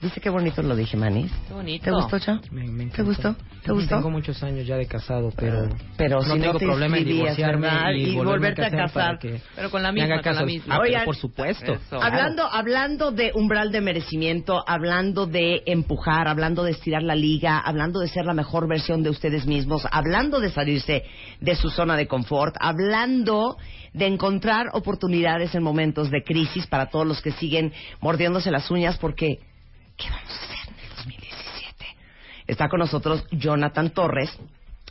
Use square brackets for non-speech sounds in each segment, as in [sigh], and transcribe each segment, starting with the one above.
¿Viste qué bonito lo dije, Manis? Qué bonito. ¿Te gustó, Cha? Me, me ¿Te gustó? ¿Te gustó? Tengo muchos años ya de casado, pero, Pero no si no tengo te problema en divorciarme y, Y volverte a casar Pero con la me misma, haga con la misma. Ah, Oigan, por supuesto. Eso. Hablando, hablando de umbral de merecimiento, hablando de empujar, hablando de estirar la liga, hablando de ser la mejor versión de ustedes mismos, hablando de salirse de su zona de confort, hablando de encontrar oportunidades en momentos de crisis para todos los que siguen mordiéndose las uñas porque ¿qué vamos a hacer en el 2017? Está con nosotros Jonathan Torres.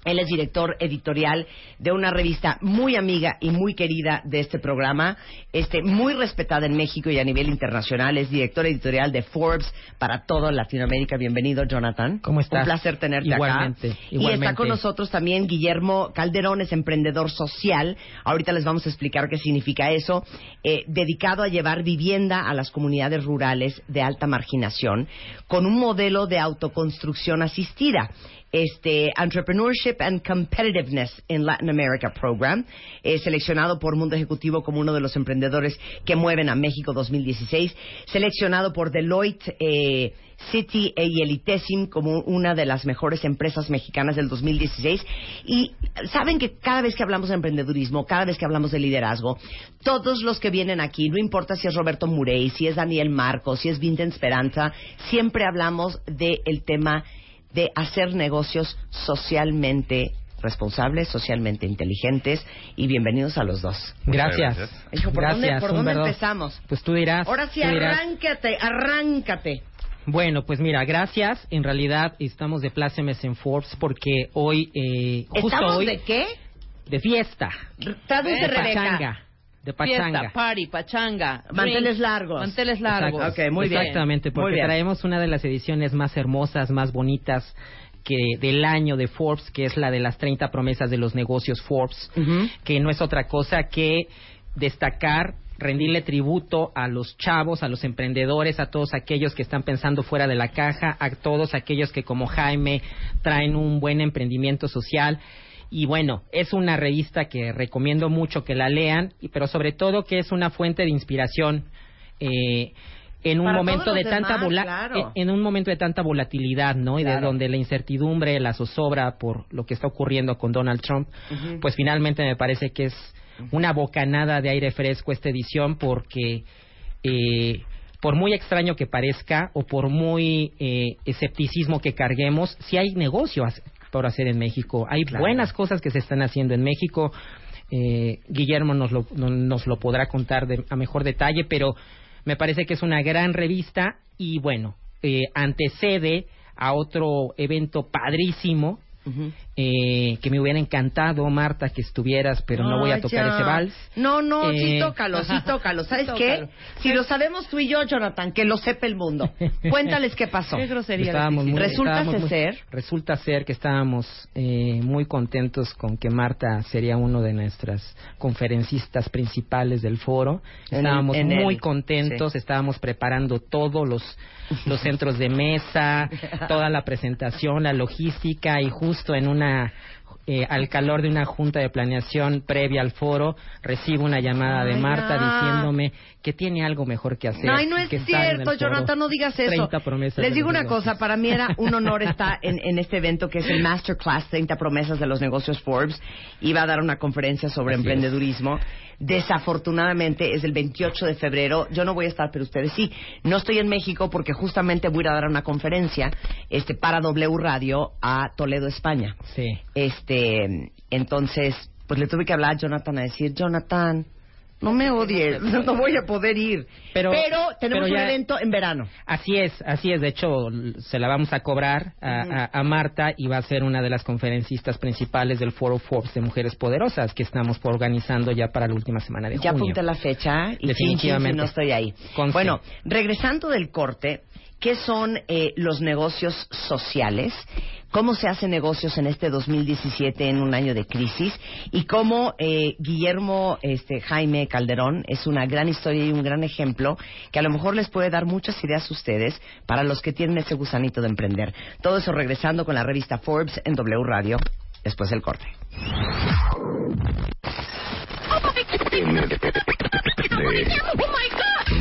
Él es director editorial de una revista muy amiga y muy querida de este programa, este muy respetada en México y a nivel internacional. Es director editorial de Forbes para toda Latinoamérica. Bienvenido, Jonathan. ¿Cómo estás? Un placer tenerte Igualmente, acá. Y igualmente. está con nosotros también Guillermo Calderón, es emprendedor social. Ahorita les vamos a explicar qué significa eso. Eh, dedicado a llevar vivienda a las comunidades rurales de alta marginación con un modelo de autoconstrucción asistida este Entrepreneurship and Competitiveness in Latin America Program, eh, seleccionado por Mundo Ejecutivo como uno de los emprendedores que mueven a México 2016, seleccionado por Deloitte eh, City y Elitesim como una de las mejores empresas mexicanas del 2016. Y saben que cada vez que hablamos de emprendedurismo, cada vez que hablamos de liderazgo, todos los que vienen aquí, no importa si es Roberto Murey, si es Daniel Marcos, si es Vincent Esperanza, siempre hablamos del tema de hacer negocios socialmente responsables, socialmente inteligentes y bienvenidos a los dos. Gracias. Hijo, ¿por dónde, Gracias, por dónde empezamos? Pues tú dirás. Ahora sí, dirás. arráncate, arráncate. Bueno, pues mira, gracias. En realidad estamos de plácemes en Forbes porque hoy, eh, justo ¿Estamos hoy, de qué? de fiesta, Traduce, de Rebeca. pachanga, de pachanga. Fiesta, party, pachanga. Manteles drinks, largos. Manteles largos. Exacto. Ok, muy bien. Exactamente, Muy porque bien. traemos una de las ediciones más hermosas, más bonitas que del año de Forbes, que es la de las 30 promesas de los negocios Forbes, que no es otra cosa que destacar rendirle tributo a los chavos, a los emprendedores, a todos aquellos que están pensando fuera de la caja, a todos aquellos que como Jaime traen un buen emprendimiento social. Y bueno, es una revista que recomiendo mucho que la lean, pero sobre todo que es una fuente de inspiración eh, en un Para momento de tanta demás, vola- claro. en en un momento de tanta volatilidad, ¿no? Y de donde la incertidumbre, la zozobra por lo que está ocurriendo con Donald Trump, pues finalmente me parece que es una bocanada de aire fresco esta edición porque eh, por muy extraño que parezca o por muy eh, escepticismo que carguemos, si hay negocios por hacer en México, hay Claro. buenas cosas que se están haciendo en México. Eh, Guillermo nos lo, no- nos lo podrá contar de- a mejor detalle, pero me parece que es una gran revista y bueno, eh, antecede a otro evento padrísimo. Eh, que me hubiera encantado, Marta, que estuvieras, pero no voy a tocar ya. ese vals. No, no, sí Eh, tócalo, sí tócalo. ¿Sabes Sí, qué? tócalo. Si lo sabemos tú y yo, Jonathan, que lo sepa el mundo. [laughs] Cuéntales qué pasó. Qué grosería. Estábamos les muy- hiciste. Resulta estábamos muy- ser- resulta ser que estábamos eh, muy contentos con que Marta sería uno de nuestras conferencistas principales del foro. Estábamos en muy contentos, estábamos preparando todos los, los centros de mesa, [laughs] toda la presentación, la logística y justo en una there eh, al calor de una junta de planeación previa al foro, recibo una llamada de Ay, Marta ya. diciéndome que tiene algo mejor que hacer. Ay, no es que cierto. Jonathan, no digas eso. 30 promesas Les digo una negocios. cosa, para mí era [laughs] un honor estar en, en este evento que es el Masterclass 30 promesas de los negocios Forbes. Iba a dar una conferencia sobre Así es. emprendedurismo. Desafortunadamente es el 28 de febrero. Yo no voy a estar, pero ustedes sí. No estoy en México porque justamente voy a ir a dar una conferencia este, para W Radio a Toledo, España. Sí. Este, entonces, pues le tuve que hablar a Jonathan a decir, Jonathan, no me odies, [laughs] no voy a poder ir. Pero, Pero- tenemos pero un ya- evento en verano. Así es, así es. De hecho, se la vamos a cobrar a, a- a Marta y va a ser una de las conferencistas principales del Foro Forbes de Mujeres Poderosas que estamos organizando ya para la última semana de Ya junio. apunté la fecha y Definitivamente. si no estoy ahí. Conste. Bueno, regresando del corte, qué son eh, los negocios sociales, cómo se hacen negocios en este 2017 en un año de crisis y cómo eh, Guillermo este, Jaime Calderón es una gran historia y un gran ejemplo que a lo mejor les puede dar muchas ideas a ustedes para los que tienen ese gusanito de emprender. Todo eso regresando con la revista Forbes en W Radio después del corte.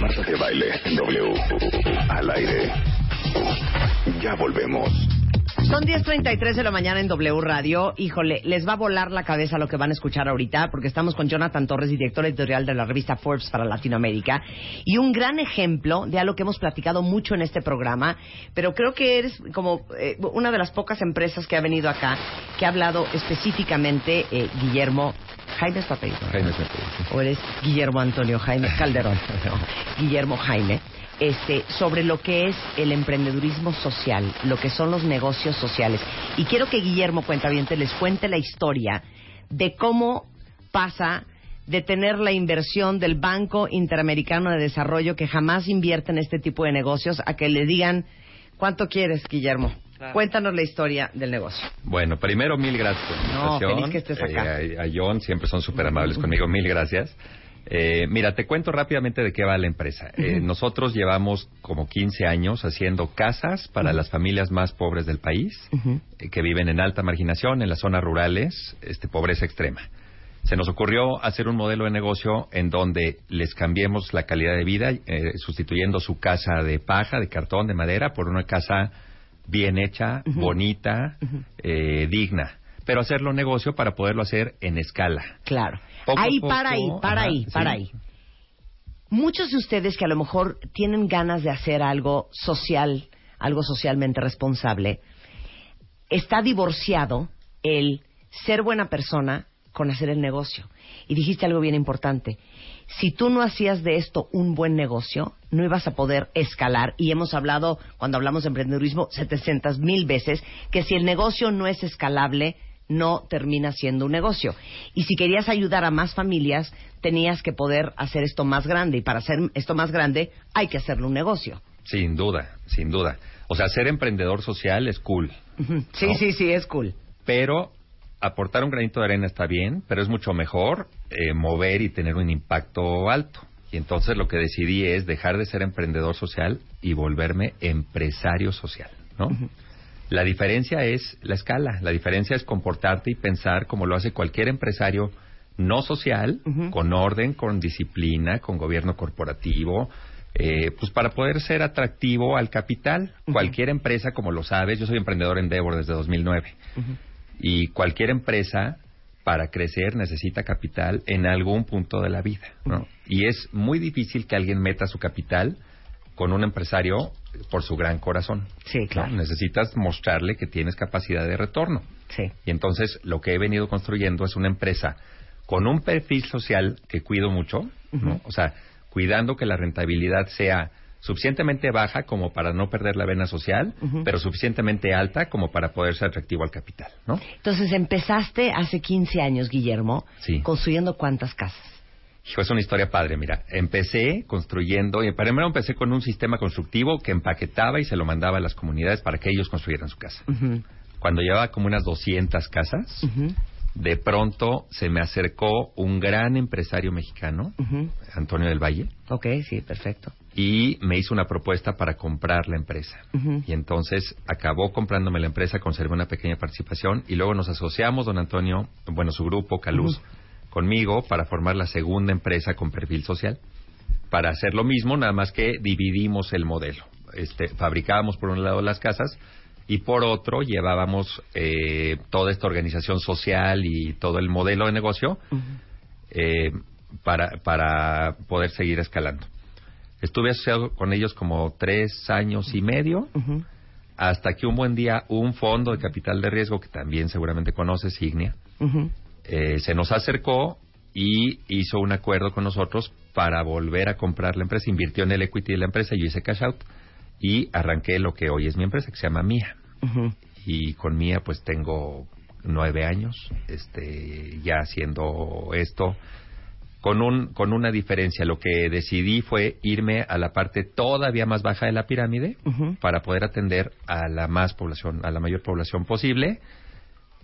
Marta de baile W al aire. Ya volvemos. Son 10.33 de la mañana en W Radio. Híjole, les va a volar la cabeza lo que van a escuchar ahorita, porque estamos con Jonathan Torres, director editorial de la revista Forbes para Latinoamérica, y un gran ejemplo de algo que hemos platicado mucho en este programa, pero creo que eres como eh, una de las pocas empresas que ha venido acá que ha hablado específicamente, eh, Guillermo. Jaime es. Jaime es. O eres Guillermo Antonio Jaime Calderón. [laughs] No, Guillermo Jaime este, sobre lo que es el emprendedurismo social, lo que son los negocios sociales. Y quiero que Guillermo Cuentaviente les cuente la historia de cómo pasa de tener la inversión del Banco Interamericano de Desarrollo que jamás invierte en este tipo de negocios a que le digan ¿cuánto quieres, Guillermo? Cuéntanos la historia del negocio. Bueno, primero mil gracias por la No, invitación. feliz que estés acá. Eh, a, a John siempre son súper amables conmigo, mil gracias. Eh, mira, te cuento rápidamente de qué va la empresa. Eh, nosotros llevamos como 15 años haciendo casas para las familias más pobres del país, eh, que viven en alta marginación, en las zonas rurales, este, pobreza extrema. Se nos ocurrió hacer un modelo de negocio en donde les cambiemos la calidad de vida, eh, sustituyendo su casa de paja, de cartón, de madera, por una casa bien hecha, bonita, eh, digna. Pero hacerlo negocio para poderlo hacer en escala. Claro. Poco ahí, poco, para ahí, para ajá, ahí, para ahí. Muchos de ustedes que a lo mejor tienen ganas de hacer algo social, algo socialmente responsable, está divorciado el ser buena persona con hacer el negocio. Y dijiste algo bien importante. Si tú no hacías de esto un buen negocio, no ibas a poder escalar. Y hemos hablado, cuando hablamos de emprendedurismo, 700 mil veces, que si el negocio no es escalable, no termina siendo un negocio. Y si querías ayudar a más familias, tenías que poder hacer esto más grande. Y para hacer esto más grande, hay que hacerlo un negocio. Sin duda, sin duda. O sea, ser emprendedor social es cool. Sí, sí, sí, es cool. Pero aportar un granito de arena está bien, pero es mucho mejor eh, mover y tener un impacto alto. Y entonces lo que decidí es dejar de ser emprendedor social y volverme empresario social, ¿no? La diferencia es la escala, la diferencia es comportarte y pensar como lo hace cualquier empresario no social, con orden, con disciplina, con gobierno corporativo, eh, pues para poder ser atractivo al capital. Cualquier empresa, como lo sabes, yo soy emprendedor en Endeavor desde 2009 y cualquier empresa para crecer necesita capital en algún punto de la vida, ¿no? Y es muy difícil que alguien meta su capital con un empresario por su gran corazón. Sí, ¿no? claro. Necesitas mostrarle que tienes capacidad de retorno. Sí. Y entonces lo que he venido construyendo es una empresa con un perfil social que cuido mucho, ¿no? O sea, cuidando que la rentabilidad sea suficientemente baja como para no perder la vena social, pero suficientemente alta como para poder ser atractivo al capital, ¿no? Entonces empezaste hace 15 años, Guillermo, Sí. construyendo cuántas casas. Hijo, es una historia padre, mira. Empecé construyendo, y primero empecé con un sistema constructivo que empaquetaba y se lo mandaba a las comunidades para que ellos construyeran su casa. Cuando llevaba como unas 200 casas, de pronto se me acercó un gran empresario mexicano. Antonio del Valle, Ok, sí, perfecto. y me hizo una propuesta para comprar la empresa. Y entonces acabó comprándome la empresa, conservé una pequeña participación y luego nos asociamos, don Antonio, bueno, su grupo, Caluz, conmigo para formar la segunda empresa con perfil social. Para hacer lo mismo, nada más que dividimos el modelo. Este, fabricábamos por un lado las casas y por otro llevábamos eh, toda esta organización social y todo el modelo de negocio eh, para, para poder seguir escalando. Estuve asociado con ellos como tres años y medio, hasta que un buen día un fondo de capital de riesgo, que también seguramente conoces, Ignia. Eh, se nos acercó y hizo un acuerdo con nosotros para volver a comprar la empresa, invirtió en el equity de la empresa, yo hice cash out y arranqué lo que hoy es mi empresa, que se llama Mía. Y con Mía pues tengo nueve años este, ya haciendo esto. con, un, con una diferencia. Lo que decidí fue irme a la parte todavía más baja de la pirámide para poder atender a la más población, a la mayor población posible.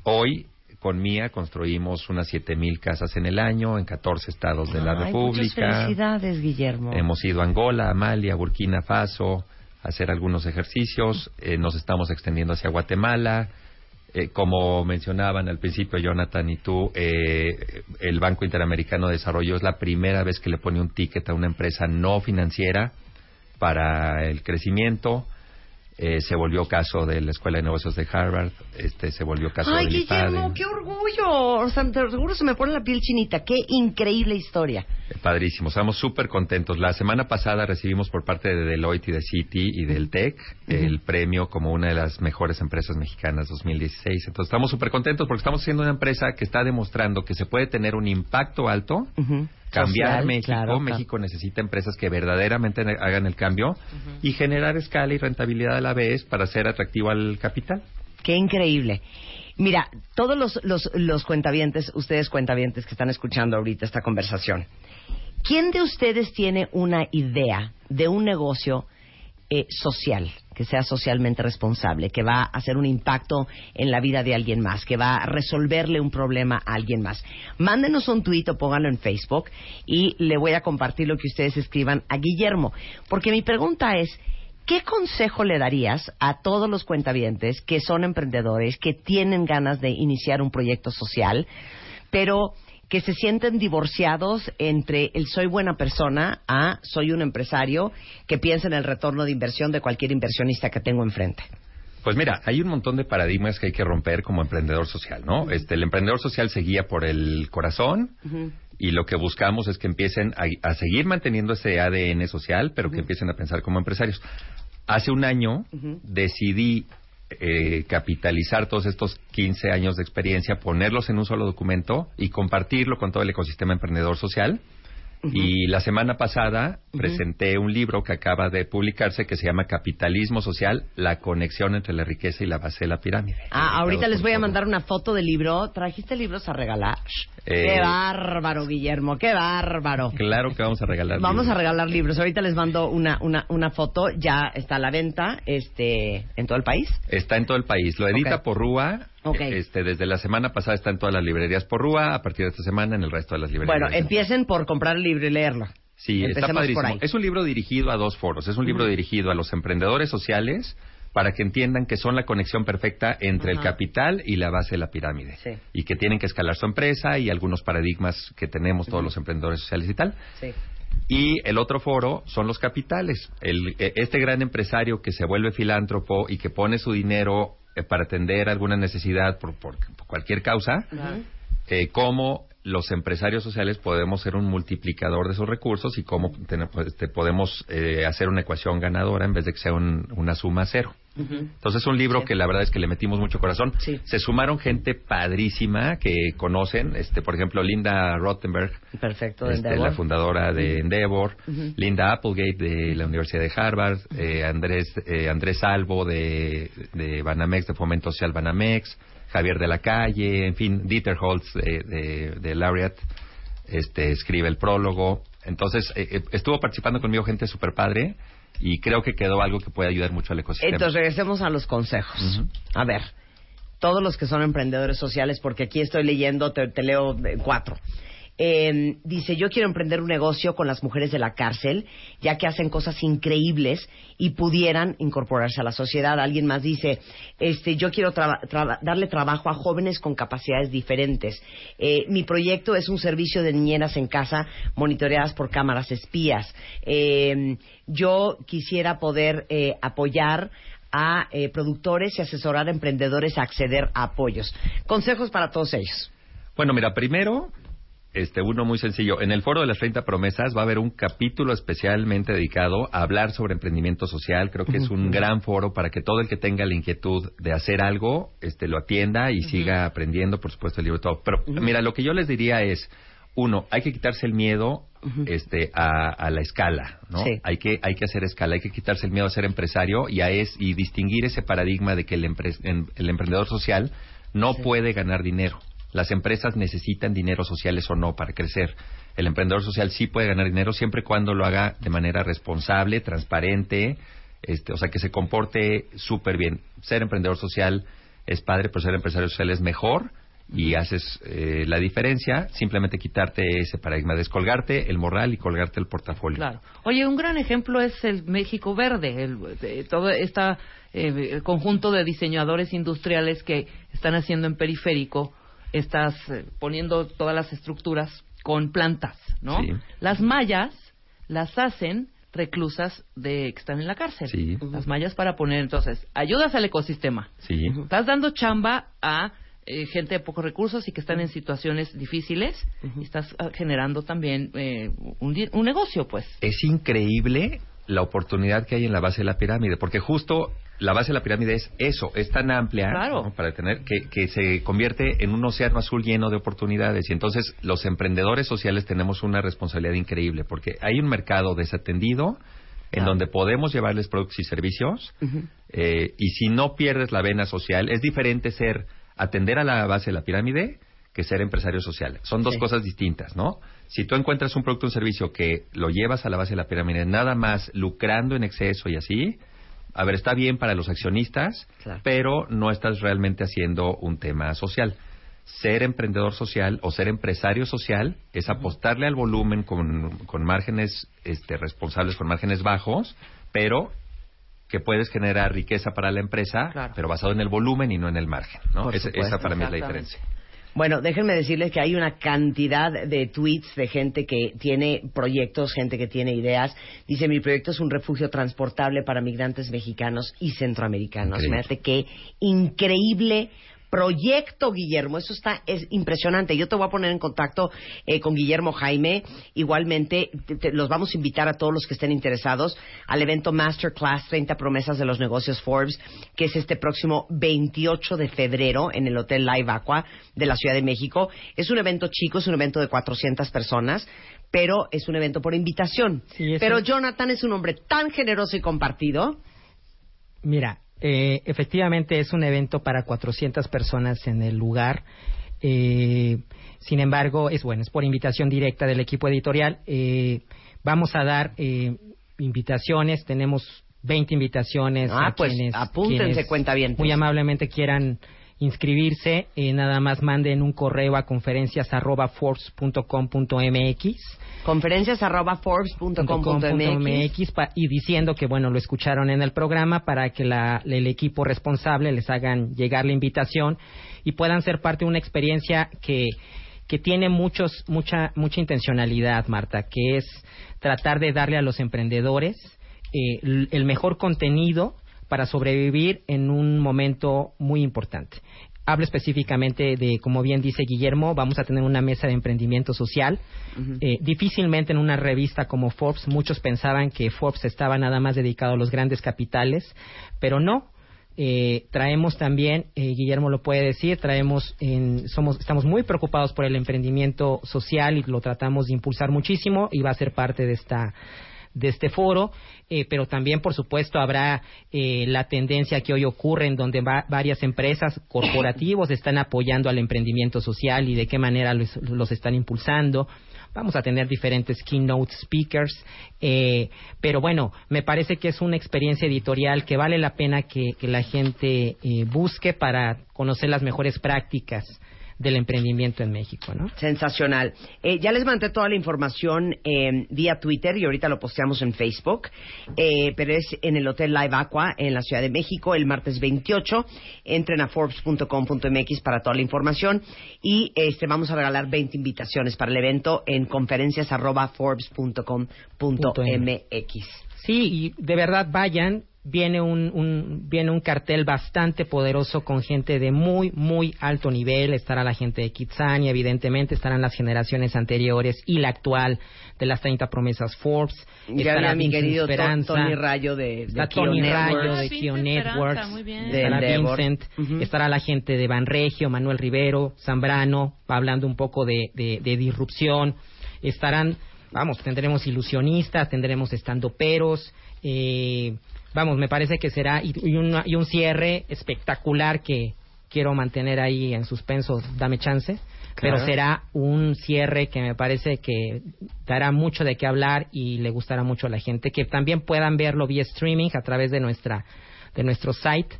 Hoy con Mía construimos unas 7000 casas en el año en 14 estados de la Ay, Muchas República. felicidades, Guillermo. Hemos ido a Angola, Amalia, Burkina Faso a hacer algunos ejercicios. Eh, nos estamos extendiendo hacia Guatemala. Eh, como mencionaban al principio Jonathan y tú, eh, el Banco Interamericano de Desarrollo es la primera vez que le pone un ticket a una empresa no financiera para el crecimiento. Eh, se volvió caso de la Escuela de Negocios de Harvard, este se volvió caso Ay, IPADE. Guillermo, qué orgullo. O sea, te- seguro se me pone la piel chinita. Qué increíble historia. Eh, Padrísimo, estamos súper contentos. La semana pasada recibimos por parte de Deloitte y de Citi y del TEC el premio como una de las mejores empresas mexicanas 2016. Entonces estamos súper contentos porque estamos siendo una empresa que está demostrando que se puede tener un impacto alto. Cambiar Social, México. claro, México necesita empresas que verdaderamente hagan el cambio y generar escala y rentabilidad a la vez para ser atractivo al capital. Qué increíble. Mira, todos los, los, los cuentavientes, ustedes cuentavientes que están escuchando ahorita esta conversación, ¿quién de ustedes tiene una idea de un negocio eh, social, que sea socialmente responsable, que va a hacer un impacto en la vida de alguien más, que va a resolverle un problema a alguien más? Mándenos un tuit o pónganlo en Facebook y le voy a compartir lo que ustedes escriban a Guillermo. Porque mi pregunta es, ¿Qué consejo le darías a todos los cuentavientes que son emprendedores, que tienen ganas de iniciar un proyecto social, pero que se sienten divorciados entre el soy buena persona a soy un empresario que piensa en el retorno de inversión de cualquier inversionista que tengo enfrente? Pues mira, hay un montón de paradigmas que hay que romper como emprendedor social, ¿no? Este, el emprendedor social se guía por el corazón y lo que buscamos es que empiecen a, a seguir manteniendo ese ADN social, pero que empiecen a pensar como empresarios. Hace un año decidí eh, capitalizar todos estos 15 años de experiencia, ponerlos en un solo documento y compartirlo con todo el ecosistema emprendedor social. Y la semana pasada presenté un libro que acaba de publicarse que se llama Capitalismo Social, la conexión entre la riqueza y la base de la pirámide. Ah, ahorita les voy a mandar una foto del libro. ¿Trajiste libros a regalar? Eh, ¡Qué bárbaro, Guillermo! ¡Qué bárbaro! Claro que vamos a regalar. Vamos a libros. regalar libros. Ahorita les mando una, una, una foto. Ya está a la venta este, en todo el país. Está en todo el país. Lo edita Ok. por Rúa. Ok. Este, desde la semana pasada está en todas las librerías por Rúa. A partir de esta semana en el resto de las librerías. Bueno, empiecen por comprar el libro y leerlo. Sí, está Empecemos padrísimo. por ahí. Es un libro dirigido a dos foros. Es un libro dirigido a los emprendedores sociales para que entiendan que son la conexión perfecta entre el capital y la base de la pirámide. Sí. Y que tienen que escalar su empresa y algunos paradigmas que tenemos todos los emprendedores sociales y tal. Sí. Y el otro foro son los capitales. El- eh, este gran empresario que se vuelve filántropo y que pone su dinero eh, para atender alguna necesidad por, por- por cualquier causa, eh, cómo los empresarios sociales podemos ser un multiplicador de esos recursos y cómo pues, este, podemos eh, hacer una ecuación ganadora en vez de que sea un- una suma cero. Entonces es un libro Sí. que la verdad es que le metimos mucho corazón. Sí. Se sumaron gente padrísima que conocen, este, por ejemplo, Linda Rottenberg, Perfecto. de este, la fundadora de Endeavor. Linda Applegate de la Universidad de Harvard, eh, Andrés eh, Andrés Salvo de, de Banamex, de Fomento Social Banamex, Javier de la Calle, en fin, Dieter Holtz de, de, de Laureate, este, escribe el prólogo. Entonces, eh, eh, estuvo participando conmigo gente súper padre y creo que quedó algo que puede ayudar mucho al ecosistema. Entonces regresemos a los consejos. A ver, todos los que son emprendedores sociales, porque aquí estoy leyendo, te, te leo eh, cuatro. Eh, dice, yo quiero emprender un negocio con las mujeres de la cárcel, ya que hacen cosas increíbles y pudieran incorporarse a la sociedad. Alguien más dice, este, yo quiero traba- darle trabajo a jóvenes con capacidades diferentes. Eh, mi proyecto es un servicio de niñeras en casa monitoreadas por cámaras espías. Eh, yo quisiera poder eh, apoyar a eh, productores y asesorar a emprendedores a acceder a apoyos. Consejos para todos ellos. Bueno, mira, primero, este, uno muy sencillo. En el foro de las 30 promesas va a haber un capítulo especialmente dedicado a hablar sobre emprendimiento social. Creo que es un gran foro para que todo el que tenga la inquietud de hacer algo, este, lo atienda y siga aprendiendo, por supuesto, el libro y todo. Pero, mira, lo que yo les diría es, uno, hay que quitarse el miedo este, a, a la escala, ¿no? Sí. Hay que hay que hacer escala, hay que quitarse el miedo a ser empresario y a es y distinguir ese paradigma de que el, empre- em- el emprendedor social no puede ganar dinero. Las empresas necesitan dinero sociales o no para crecer. el emprendedor social sí puede ganar dinero siempre y cuando lo haga de manera responsable, transparente, este, o sea, que se comporte súper bien. Ser emprendedor social es padre, pero ser empresario social es mejor y haces eh, la diferencia, simplemente quitarte ese paradigma, descolgarte el morral y colgarte el portafolio. Claro. Oye, un gran ejemplo es el México Verde, el, de- todo este conjunto de diseñadores industriales que están haciendo en periférico, estás eh, poniendo todas las estructuras con plantas, ¿no? Sí. Las mallas las hacen reclusas de que están en la cárcel. Sí. Las mallas para poner, entonces, ayudas al ecosistema. Sí. Estás dando chamba a eh, gente de pocos recursos y que están en situaciones difíciles y estás ah, generando también eh, un, un negocio, pues. es increíble la oportunidad que hay en la base de la pirámide, porque justo la base de la pirámide es eso, es tan amplia Claro. ¿no? para tener que, que se convierte en un océano azul lleno de oportunidades. Y entonces los emprendedores sociales tenemos una responsabilidad increíble, porque hay un mercado desatendido en donde podemos llevarles productos y servicios, eh, y si no pierdes la vena social, es diferente ser atender a la base de la pirámide que ser empresario social. Son dos Sí. cosas distintas, ¿no? Si tú encuentras un producto o un servicio que lo llevas a la base de la pirámide, nada más lucrando en exceso y así, a ver, está bien para los accionistas, Claro. pero no estás realmente haciendo un tema social. Ser emprendedor social o ser empresario social es apostarle al volumen con, con márgenes este, responsables, con márgenes bajos, pero que puedes generar riqueza para la empresa, Claro. pero basado en el volumen y no en el margen. ¿no? Por Esa- para mí es la diferencia. Bueno, déjenme decirles que hay una cantidad de tweets de gente que tiene proyectos, gente que tiene ideas. Dice, mi proyecto es un refugio transportable para migrantes mexicanos y centroamericanos. Increíble. Qué increíble proyecto, Guillermo. Eso está es impresionante. Yo te voy a poner en contacto eh, con Guillermo Jaime. Igualmente, te- te- los vamos a invitar a todos los que estén interesados al evento Masterclass 30 promesas de los negocios Forbes, que es este próximo 28 de febrero en el Hotel Live Aqua de la Ciudad de México. Es un evento chico, es un evento de 400 personas, pero es un evento por invitación. Sí, pero Jonathan es un hombre tan generoso y compartido. Mira, eh, efectivamente es un evento para 400 personas en el lugar. Eh, sin embargo, es bueno, es por invitación directa del equipo editorial. Eh, vamos a dar eh, invitaciones, tenemos 20 invitaciones. Ah, a pues, quienes- apúntense, quienes cuentavientes. Muy amablemente quieran inscribirse, eh, nada más manden un correo a conferencias arroba forbes.com.mx Conferencias arroba forbes.com.mx. y diciendo que bueno lo escucharon en el programa para que la- el equipo responsable les hagan llegar la invitación y puedan ser parte de una experiencia que que tiene muchos mucha mucha intencionalidad Marta que es tratar de darle a los emprendedores eh, el mejor contenido para sobrevivir en un momento muy importante hablo específicamente de, como bien dice Guillermo, vamos a tener una mesa de emprendimiento social. Eh, difícilmente en una revista como Forbes muchos pensaban que Forbes estaba nada más dedicado a los grandes capitales, pero no. Eh, traemos también, eh, Guillermo lo puede decir, traemos, en, somos, estamos muy preocupados por el emprendimiento social y lo tratamos de impulsar muchísimo y va a ser parte de esta de este foro, eh, pero también, por supuesto, habrá eh, la tendencia que hoy ocurre en donde va- varias empresas [coughs] corporativos están apoyando al emprendimiento social y de qué manera los, los están impulsando. Vamos a tener diferentes keynote speakers, eh, pero bueno, me parece que es una experiencia editorial que vale la pena que, la gente eh, busque para conocer las mejores prácticas del emprendimiento en México, ¿no? Sensacional. Eh, ya les mandé toda la información eh, vía Twitter y ahorita lo posteamos en Facebook, eh, pero es en el Hotel Live Aqua en la Ciudad de México el martes 28. Entren a forbes.com.mx para toda la información y este vamos a regalar 20 invitaciones para el evento en conferencias arroba forbes.com.mx. Sí, y de verdad vayan. Viene un, un- viene un cartel bastante poderoso con gente de muy, muy alto nivel. Estará la gente de Kitsania, evidentemente. Estarán las generaciones anteriores y la actual de las 30 promesas Forbes. Ya Estará a mi querido Esperanza. Tony Rayo de, de Kio Tony Networks. Rayo de Vincent Kio Networks. Estará. Vincent. Estará la gente de Banregio, Manuel Rivero, Zambrano, hablando un poco de, de, de disrupción. Estarán, vamos, tendremos ilusionistas, tendremos estandoperos. Eh, vamos, me parece que será. Y, y una- y un cierre espectacular que quiero mantener ahí en suspenso. Dame chance. pero será un cierre que me parece que dará mucho de qué hablar y le gustará mucho a la gente. Que también puedan verlo vía streaming a través de nuestra de nuestro site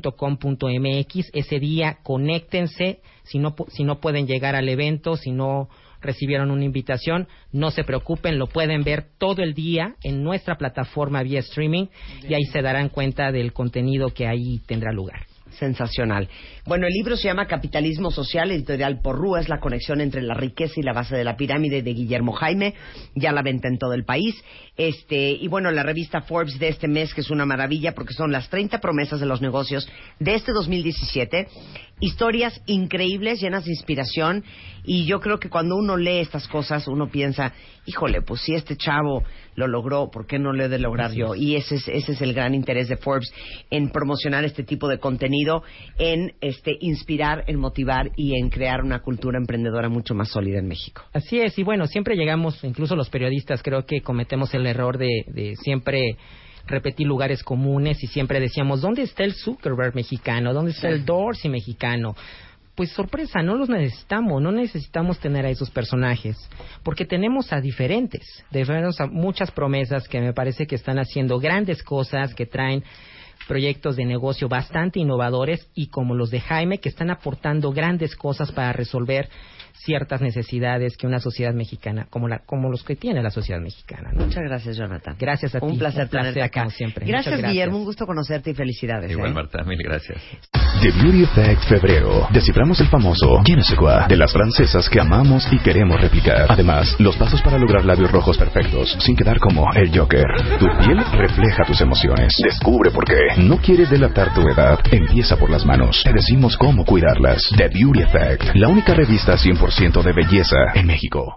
forbes.com.mx. Ese día conéctense si no si no pueden llegar al evento, si no recibieron una invitación, no se preocupen, lo pueden ver todo el día en nuestra plataforma vía streaming y ahí se darán cuenta del contenido que ahí tendrá lugar. Sensacional. Bueno, el libro se llama Capitalismo Social, editorial Porrúa, es la conexión entre la riqueza y la base de la pirámide de Guillermo Jaime, ya la venta en todo el país. Este, y bueno, la revista Forbes de este mes, que es una maravilla porque son las 30 promesas de los negocios de este 2017, historias increíbles, llenas de inspiración, y yo creo que cuando uno lee estas cosas, uno piensa, híjole, pues si este chavo lo logró, ¿por qué no lo he de lograr yo? Y ese es, ese es el gran interés de Forbes en promocionar este tipo de contenido, en este, inspirar, en motivar y en crear una cultura emprendedora mucho más sólida en México. Así es, y bueno, siempre llegamos, incluso los periodistas creo que cometemos el error de, de siempre repetir lugares comunes y siempre decíamos, ¿dónde está el Zuckerberg mexicano? ¿Dónde está el Dorsey mexicano? pues sorpresa, no los necesitamos, no necesitamos tener a esos personajes, porque tenemos a diferentes, tenemos a muchas promesas que me parece que están haciendo grandes cosas, que traen proyectos de negocio bastante innovadores y como los de Jaime, que están aportando grandes cosas para resolver ciertas necesidades que una sociedad mexicana, como, la, como los que tiene la sociedad mexicana. Muchas gracias, Jonathan. Gracias a ti. Un placer, tenerte acá. Como siempre. Gracias, Guillermo. Un gusto conocerte y felicidades. Igual, ¿eh? Marta, mil gracias. The Beauty Effect Febrero. Desciframos el famoso ne sais quoi de las francesas que amamos y queremos replicar. Además, los pasos para lograr labios rojos perfectos sin quedar como el Joker. Tu piel refleja tus emociones. Descubre por qué. No quieres delatar tu edad. Empieza por las manos. Te decimos cómo cuidarlas. The Beauty Effect. La única revista 100% de belleza en México.